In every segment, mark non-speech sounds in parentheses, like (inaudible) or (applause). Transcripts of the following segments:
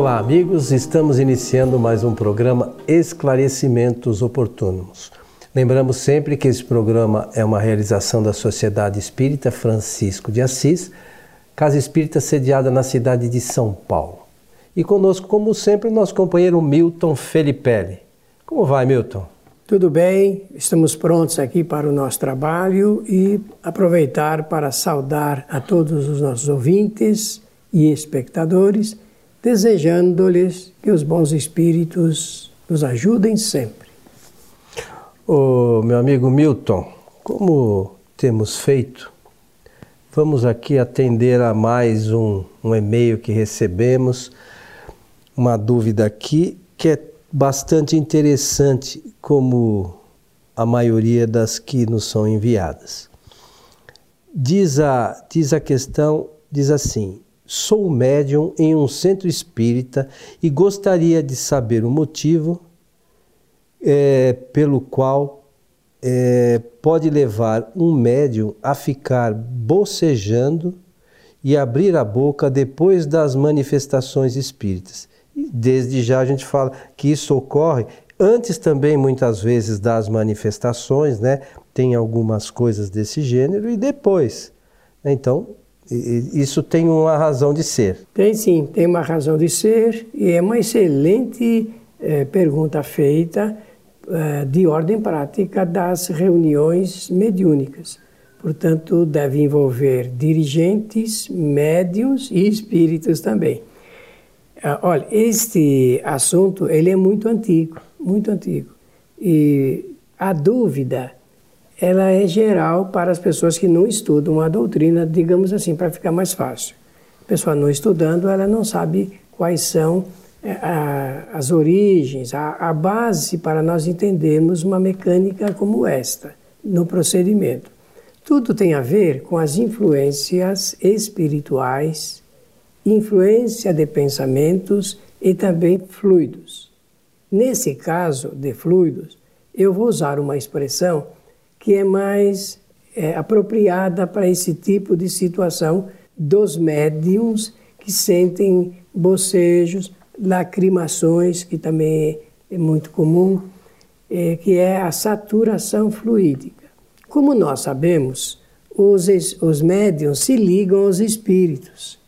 Olá, amigos. Estamos iniciando mais um programa Esclarecimentos Oportunos. Lembramos sempre que esse programa é uma realização da Sociedade Espírita Francisco de Assis, casa espírita sediada na cidade de São Paulo. E conosco, como sempre, nosso companheiro Milton Felipelli. Como vai, Milton? Tudo bem, estamos prontos aqui para o nosso trabalho e aproveitar para saudar a todos os nossos ouvintes e espectadores, desejando-lhes que os bons espíritos nos ajudem sempre. O meu amigo Milton, como temos feito, vamos aqui atender a mais um, um e-mail que recebemos, uma dúvida aqui que é bastante interessante, como a maioria das que nos são enviadas. Diz a, diz a questão, diz assim: Sou médium em um centro espírita e gostaria de saber o motivo é, pelo qual é, pode levar um médium a ficar bocejando e abrir a boca depois das manifestações espíritas. Desde já a gente fala que isso ocorre antes também, muitas vezes, das manifestações, né? Tem algumas coisas desse gênero e depois. Então, isso tem uma razão de ser. Tem sim, tem uma razão de ser e é uma excelente é, pergunta feita é, de ordem prática das reuniões mediúnicas. Portanto, deve envolver dirigentes, médios e espíritos também. É, olha, este assunto ele é muito antigo, muito antigo. E a dúvida ela é geral para as pessoas que não estudam a doutrina, digamos assim, para ficar mais fácil. A pessoa não estudando, ela não sabe quais são é, a, as origens, a, a base para nós entendermos uma mecânica como esta, no procedimento. Tudo tem a ver com as influências espirituais, influência de pensamentos e também fluidos. Nesse caso de fluidos, eu vou usar uma expressão que é mais é, apropriada para esse tipo de situação dos médiums que sentem bocejos, lacrimações, que também é muito comum, é, que é a saturação fluídica. Como nós sabemos, os, os médiums se ligam aos espíritos.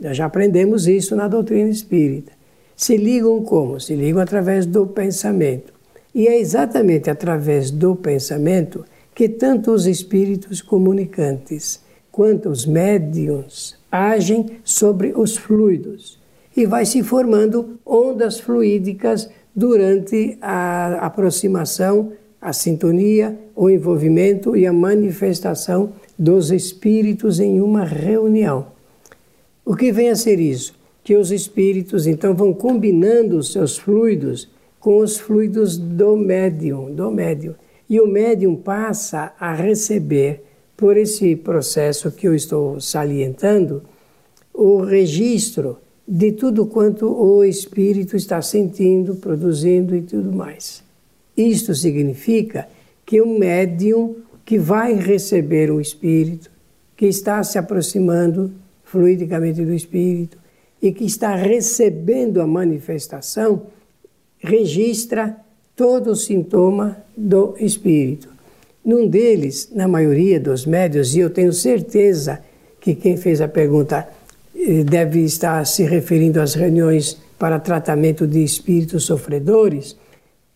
Nós já aprendemos isso na doutrina espírita. Se ligam como? Se ligam através do pensamento. E é exatamente através do pensamento que tanto os espíritos comunicantes quanto os médiums agem sobre os fluidos e vai se formando ondas fluídicas durante a aproximação, a sintonia, o envolvimento e a manifestação dos espíritos em uma reunião. O que vem a ser isso? Que os espíritos então vão combinando os seus fluidos com os fluidos do médium, do médium e o médium passa a receber, por esse processo que eu estou salientando, o registro de tudo quanto o espírito está sentindo, produzindo e tudo mais. Isto significa que o médium que vai receber o espírito, que está se aproximando fluidicamente do espírito e que está recebendo a manifestação, registra todo sintoma do espírito. Num deles, na maioria dos médios, e eu tenho certeza que quem fez a pergunta eh, deve estar se referindo às reuniões para tratamento de espíritos sofredores,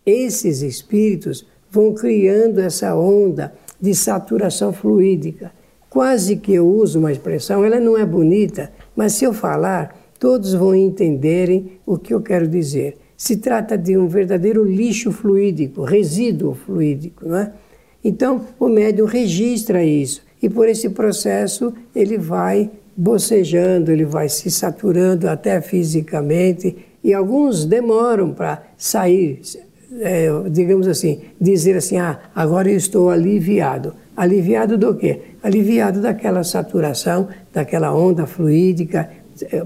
esses espíritos vão criando essa onda de saturação fluídica. Quase que eu uso uma expressão, ela não é bonita, mas se eu falar, todos vão entenderem o que eu quero dizer se trata de um verdadeiro lixo fluídico, resíduo fluídico. Não é? Então, o médium registra isso e por esse processo ele vai bocejando, ele vai se saturando até fisicamente e alguns demoram para sair, é, digamos assim, dizer assim, ah, agora eu estou aliviado. Aliviado do quê? Aliviado daquela saturação, daquela onda fluídica,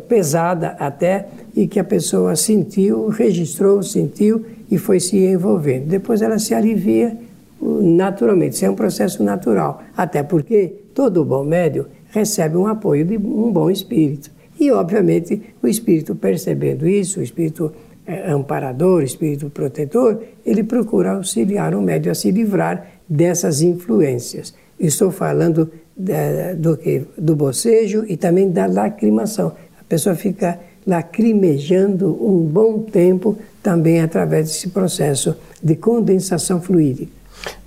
pesada até, e que a pessoa sentiu, registrou, sentiu e foi se envolvendo. Depois ela se alivia naturalmente, isso é um processo natural, até porque todo bom médio recebe um apoio de um bom espírito. E, obviamente, o espírito percebendo isso, o espírito é, amparador, espírito protetor, ele procura auxiliar o médium a se livrar dessas influências. Estou falando da, do, do bocejo e também da lacrimação. A pessoa fica lacrimejando um bom tempo também através desse processo de condensação fluídica.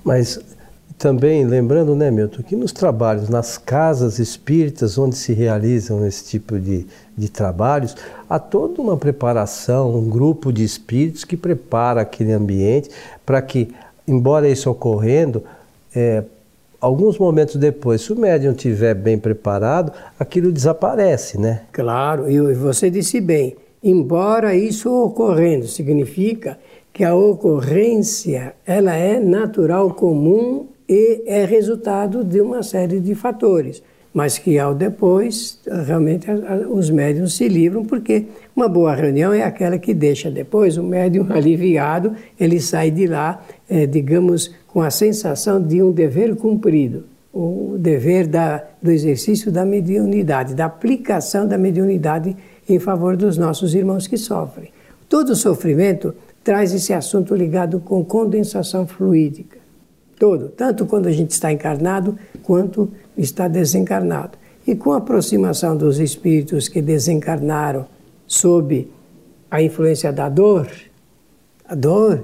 Mas também lembrando, né, Milton, que nos trabalhos, nas casas espíritas onde se realizam esse tipo de, de trabalhos, há toda uma preparação, um grupo de espíritos que prepara aquele ambiente para que, embora isso ocorrendo, é, alguns momentos depois, se o médium estiver bem preparado, aquilo desaparece, né? Claro, e você disse bem, embora isso ocorrendo, significa que a ocorrência ela é natural, comum e é resultado de uma série de fatores, mas que ao depois realmente os médiums se livram porque uma boa reunião é aquela que deixa depois o médium (laughs) aliviado, ele sai de lá, é, digamos, com a sensação de um dever cumprido, o dever da, do exercício da mediunidade, da aplicação da mediunidade em favor dos nossos irmãos que sofrem. Todo sofrimento traz esse assunto ligado com condensação fluídica. Todo, tanto quando a gente está encarnado quanto está desencarnado. E com a aproximação dos espíritos que desencarnaram sob a influência da dor, a dor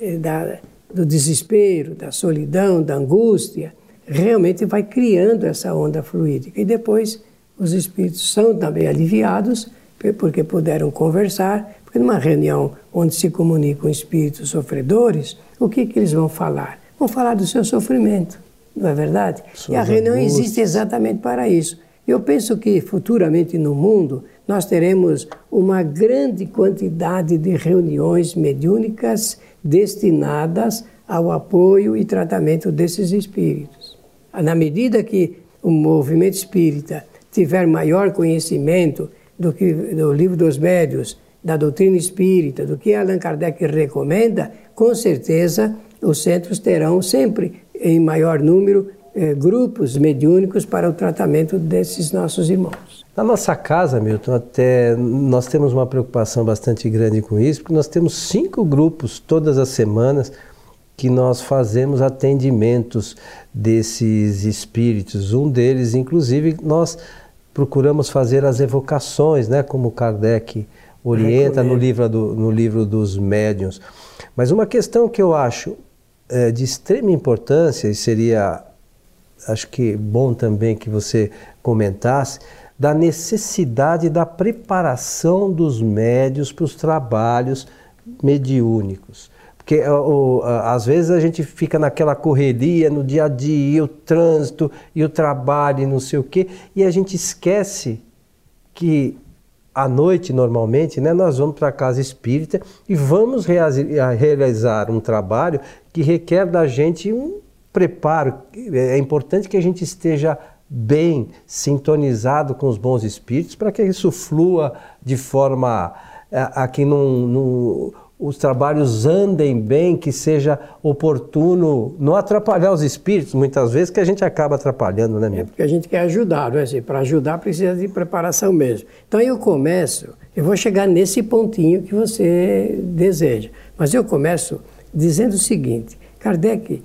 eh, da, do desespero, da solidão, da angústia, realmente vai criando essa onda fluídica. E depois os espíritos são também aliviados, porque puderam conversar, porque numa reunião onde se comunicam espíritos sofredores, o que, que eles vão falar? Vão falar do seu sofrimento, não é verdade? Suas e a reunião angústias. existe exatamente para isso. Eu penso que futuramente no mundo nós teremos uma grande quantidade de reuniões mediúnicas destinadas ao apoio e tratamento desses espíritos. Na medida que o movimento espírita tiver maior conhecimento do que do livro dos médios, da doutrina espírita, do que Allan Kardec recomenda, com certeza os centros terão sempre em maior número eh, grupos mediúnicos para o tratamento desses nossos irmãos. Na nossa casa, Milton, até nós temos uma preocupação bastante grande com isso, porque nós temos cinco grupos todas as semanas que nós fazemos atendimentos desses espíritos. Um deles, inclusive, nós procuramos fazer as evocações, né, como Kardec orienta no livro, do, no livro dos médiuns. Mas uma questão que eu acho é, de extrema importância, e seria, acho que bom também que você comentasse, da necessidade da preparação dos médios para os trabalhos mediúnicos. Porque às vezes a gente fica naquela correria no dia a dia, o trânsito, e o trabalho, e não sei o quê, e a gente esquece que à noite, normalmente, né, nós vamos para a casa espírita e vamos realizar um trabalho que requer da gente um preparo. É importante que a gente esteja bem sintonizado com os bons espíritos para que isso flua de forma a, a que não, não, os trabalhos andem bem, que seja oportuno, não atrapalhar os espíritos, muitas vezes que a gente acaba atrapalhando, né, meu? É porque a gente quer ajudar, não é assim? Para ajudar precisa de preparação mesmo. Então eu começo, eu vou chegar nesse pontinho que você deseja, mas eu começo dizendo o seguinte: Kardec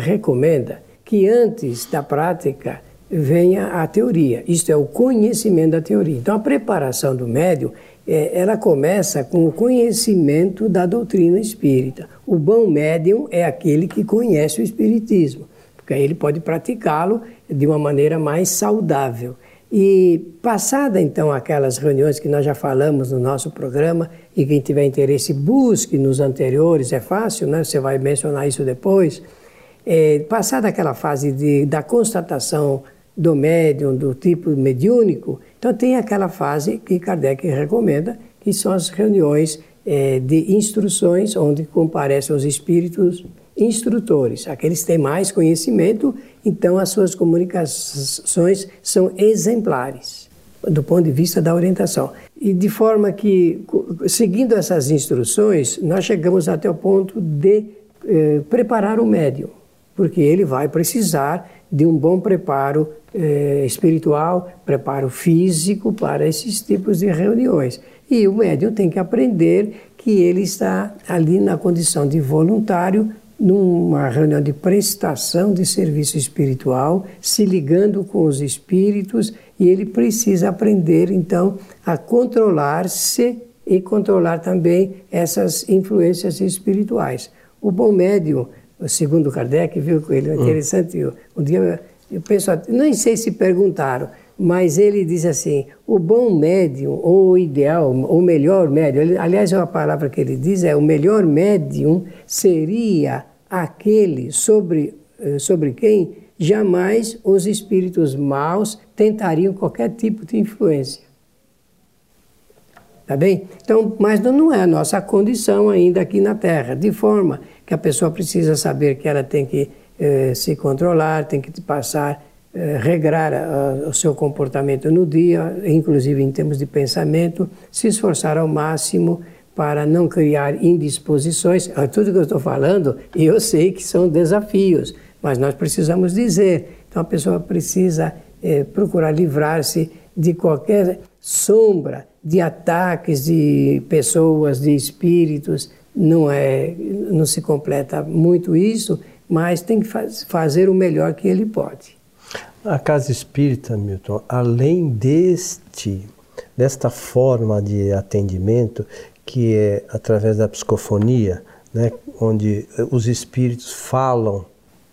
recomenda que antes da prática venha a teoria. Isto é o conhecimento da teoria. Então, a preparação do médium, é, ela começa com o conhecimento da doutrina espírita. O bom médium é aquele que conhece o espiritismo, porque aí ele pode praticá-lo de uma maneira mais saudável. E passada então aquelas reuniões que nós já falamos no nosso programa, e quem tiver interesse busque nos anteriores, é fácil, né? Você vai mencionar isso depois. É, passada aquela fase de, da constatação do médium, do tipo mediúnico. Então tem aquela fase que Kardec recomenda, que são as reuniões é, de instruções, onde comparecem os espíritos instrutores, aqueles que têm mais conhecimento, então as suas comunicações são exemplares do ponto de vista da orientação. E de forma que, seguindo essas instruções, nós chegamos até o ponto de eh, preparar o médium porque ele vai precisar de um bom preparo eh, espiritual, preparo físico para esses tipos de reuniões. E o médium tem que aprender que ele está ali na condição de voluntário, numa reunião de prestação de serviço espiritual, se ligando com os espíritos, e ele precisa aprender então a controlar-se e controlar também essas influências espirituais. O bom médium, segundo Kardec, viu com ele, hum. interessante, um dia eu penso, nem sei se perguntaram, mas ele diz assim: o bom médium, ou o ideal, ou melhor médium, ele, aliás, a palavra que ele diz é: o melhor médium seria aquele sobre, eh, sobre quem jamais os espíritos maus tentariam qualquer tipo de influência. Tá bem? Então, mas não é a nossa condição ainda aqui na Terra, de forma que a pessoa precisa saber que ela tem que eh, se controlar, tem que passar, eh, regrar a, o seu comportamento no dia, inclusive em termos de pensamento, se esforçar ao máximo para não criar indisposições. Ah, tudo que eu estou falando, eu sei que são desafios, mas nós precisamos dizer. Então a pessoa precisa eh, procurar livrar-se de qualquer sombra de ataques de pessoas, de espíritos. Não é, não se completa muito isso, mas tem que faz, fazer o melhor que ele pode. A casa espírita, Milton, além deste, desta forma de atendimento, que é através da psicofonia, né, onde os espíritos falam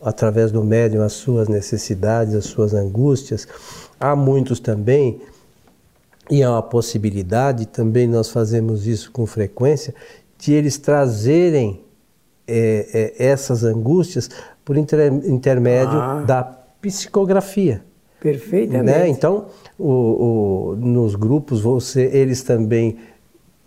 através do médium as suas necessidades, as suas angústias, há muitos também, e há uma possibilidade, também nós fazemos isso com frequência, de eles trazerem é, é, essas angústias por inter, intermédio ah. da psicografia. Perfeitamente. Né? Então, o, o, nos grupos, você, eles também,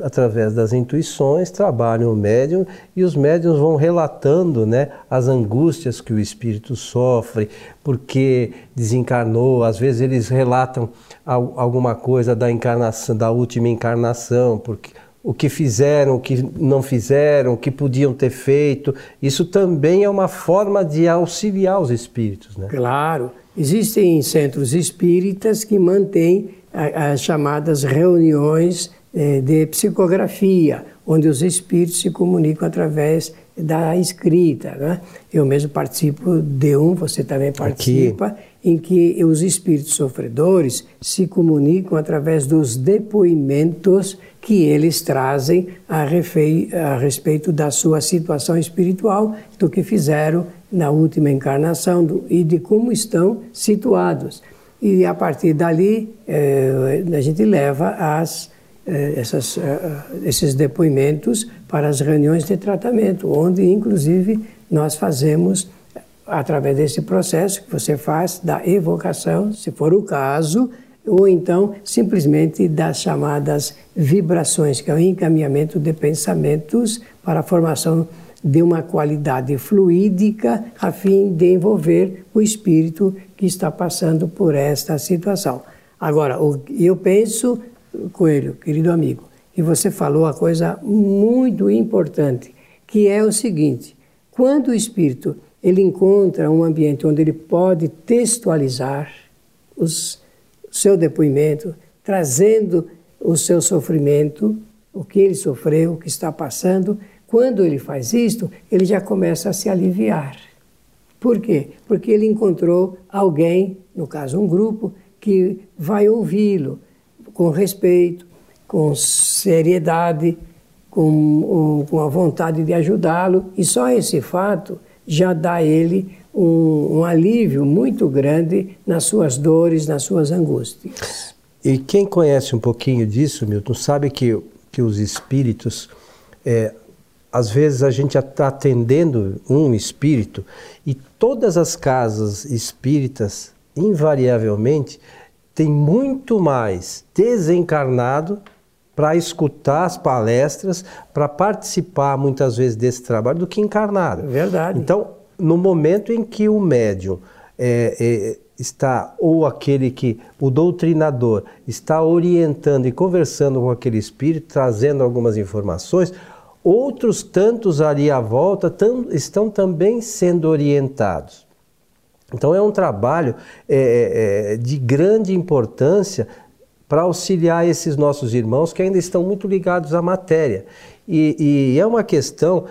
através das intuições, trabalham o médium e os médiums vão relatando né, as angústias que o espírito sofre, porque desencarnou. Às vezes eles relatam alguma coisa da encarnação, da última encarnação, porque o que fizeram, o que não fizeram, o que podiam ter feito. Isso também é uma forma de auxiliar os espíritos, né? Claro. Existem centros espíritas que mantêm as chamadas reuniões eh, de psicografia, onde os espíritos se comunicam através da escrita. Né? Eu mesmo participo de um, você também participa, Aqui. em que os espíritos sofredores se comunicam através dos depoimentos que eles trazem a, a respeito da sua situação espiritual, do que fizeram na última encarnação do, e de como estão situados. E a partir dali, eh, a gente leva as, essas, eh, esses depoimentos para as reuniões de tratamento, onde, inclusive, nós fazemos, através desse processo que você faz, da evocação, se for o caso, ou então simplesmente das chamadas vibrações, que é o encaminhamento de pensamentos para a formação de uma qualidade fluídica a fim de envolver o espírito que está passando por esta situação. Agora, eu penso, Coelho, querido amigo, que você falou a coisa muito importante, que é o seguinte: quando o espírito ele encontra um ambiente onde ele pode textualizar os seu depoimento, trazendo o seu sofrimento, o que ele sofreu, o que está passando. Quando ele faz isto, ele já começa a se aliviar. Por quê? Porque ele encontrou alguém, no caso um grupo, que vai ouvi-lo com respeito, com seriedade, com, com a vontade de ajudá-lo, e só esse fato já dá a ele um, um alívio muito grande nas suas dores, nas suas angústias. E quem conhece um pouquinho disso, Milton, sabe que, que os espíritos, é, às vezes a gente está atendendo um espírito e todas as casas espíritas, invariavelmente, tem muito mais desencarnado para escutar as palestras, para participar muitas vezes desse trabalho do que encarnado. Verdade. Então, no momento em que o médium é, é, está, ou aquele que, o doutrinador, está orientando e conversando com aquele espírito, trazendo algumas informações, outros tantos ali à volta tam, estão também sendo orientados. Então é um trabalho é, é, de grande importância para auxiliar esses nossos irmãos que ainda estão muito ligados à matéria. E, e é uma questão,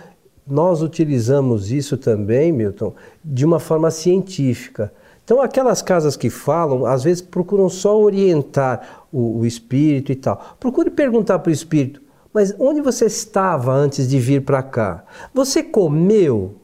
nós utilizamos isso também, Milton, de uma forma científica. Então, aquelas casas que falam, às vezes procuram só orientar o, o espírito e tal. Procure perguntar para o espírito: mas onde você estava antes de vir para cá? Você comeu?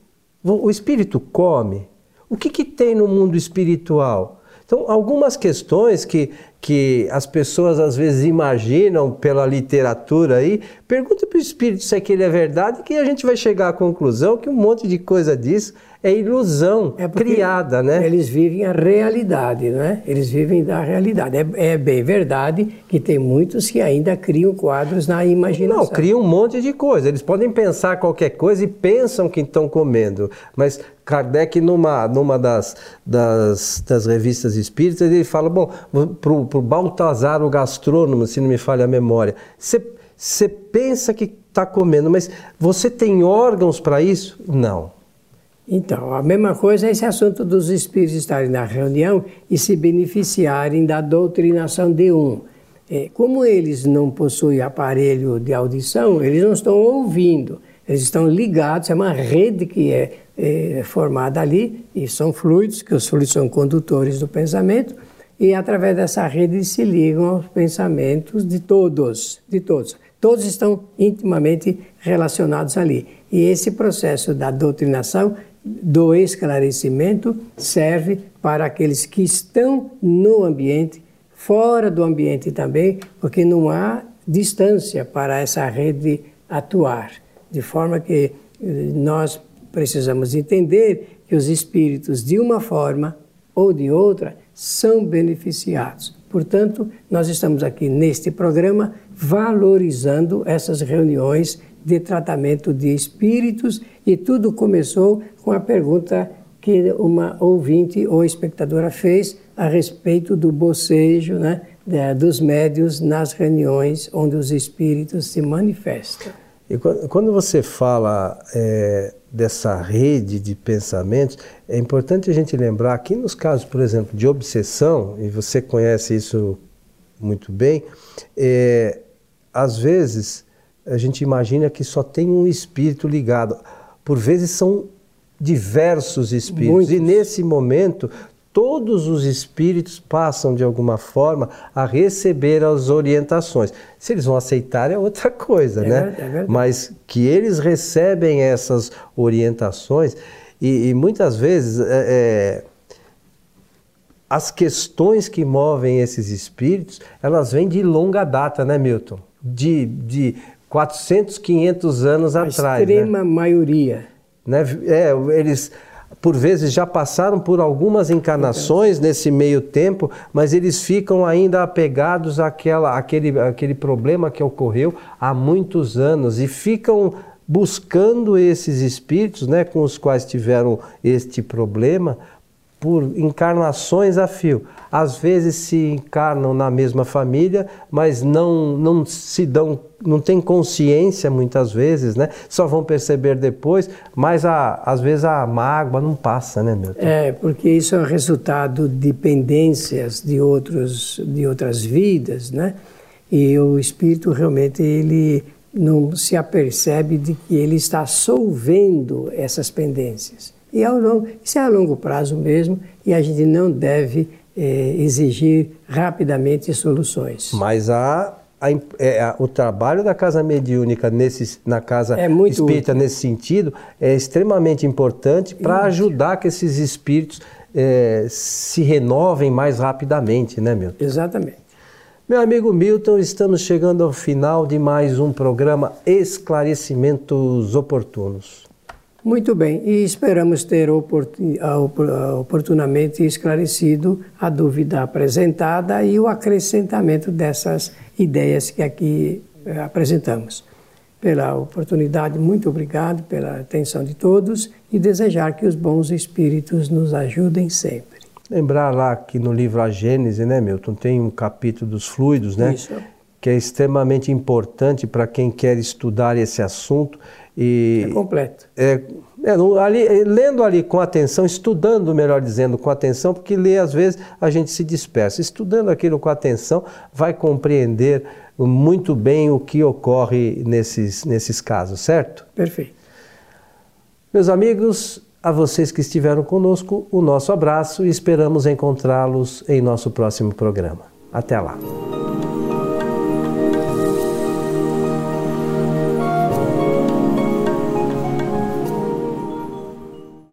O espírito come? O que, que tem no mundo espiritual? Então, algumas questões que, que as pessoas às vezes imaginam pela literatura aí, pergunta para o espírito se aquilo é verdade, que a gente vai chegar à conclusão que um monte de coisa disso é ilusão é criada, né? Eles vivem a realidade, né? Eles vivem da realidade. É, é, bem verdade que tem muitos que ainda criam quadros na imaginação. Não, criam um monte de coisa. Eles podem pensar qualquer coisa e pensam que estão comendo. Mas Kardec, numa, numa das, das, das revistas espíritas, ele fala, bom, para o Baltazar, o gastrônomo, se não me falha a memória, você pensa que está comendo, mas você tem órgãos para isso? Não. Então, a mesma coisa é esse assunto dos espíritos estarem na reunião e se beneficiarem da doutrinação de um. É, como eles não possuem aparelho de audição, eles não estão ouvindo, eles estão ligados, é uma rede que é, é formada ali, e são fluidos, que os fluidos são condutores do pensamento, e através dessa rede se ligam aos pensamentos de todos, de todos. Todos estão intimamente relacionados ali. E esse processo da doutrinação do esclarecimento serve para aqueles que estão no ambiente, fora do ambiente também, porque não há distância para essa rede atuar. De forma que eh, nós precisamos entender que os espíritos, de uma forma ou de outra, são beneficiados. Portanto, nós estamos aqui neste programa valorizando essas reuniões de tratamento de espíritos e tudo começou com a pergunta que uma ouvinte ou espectadora fez a respeito do bocejo né, dos médios nas reuniões onde os espíritos se manifestam. E quando você fala é, dessa rede de pensamentos, é importante a gente lembrar que nos casos, por exemplo, de obsessão, e você conhece isso muito bem, é, às vezes a gente imagina que só tem um espírito ligado. Por vezes são diversos espíritos. Muitos. E nesse momento, todos os espíritos passam de alguma forma a receber as orientações. Se eles vão aceitar é outra coisa, é né? Verdade, é verdade. Mas que eles recebem essas orientações e, e muitas vezes é, é, as questões que movem esses espíritos elas vêm de longa data, né, Milton? De, de 400, 500 anos a atrás. Extrema né? maioria. Né? É, eles por vezes já passaram por algumas encarnações nesse meio tempo, mas eles ficam ainda apegados àquela, àquele, àquele problema que ocorreu há muitos anos e ficam buscando esses espíritos né, com os quais tiveram este problema por encarnações a fio. Às vezes se encarnam na mesma família, mas não, não se dão, não tem consciência muitas vezes, né? Só vão perceber depois, mas a, às vezes a mágoa não passa, né, meu? É, porque isso é resultado de pendências de outros de outras vidas, né? E o espírito realmente ele não se apercebe de que ele está solvendo essas pendências. E ao longo, isso é a longo prazo mesmo, e a gente não deve é, exigir rapidamente soluções. Mas há a, é, a, o trabalho da casa mediúnica nesse, na casa é espírita útil. nesse sentido é extremamente importante para ajudar que esses espíritos é, se renovem mais rapidamente, né, Milton? Exatamente. Meu amigo Milton, estamos chegando ao final de mais um programa Esclarecimentos Oportunos. Muito bem, e esperamos ter oportunamente esclarecido a dúvida apresentada e o acrescentamento dessas ideias que aqui eh, apresentamos. Pela oportunidade, muito obrigado pela atenção de todos e desejar que os bons espíritos nos ajudem sempre. Lembrar lá que no livro A Gênese, né, Milton, tem um capítulo dos fluidos, né? Isso que é extremamente importante para quem quer estudar esse assunto. E é completo. É, é, ali, lendo ali com atenção, estudando, melhor dizendo, com atenção, porque ler às vezes a gente se dispersa. Estudando aquilo com atenção, vai compreender muito bem o que ocorre nesses, nesses casos, certo? Perfeito. Meus amigos, a vocês que estiveram conosco, o nosso abraço e esperamos encontrá-los em nosso próximo programa. Até lá.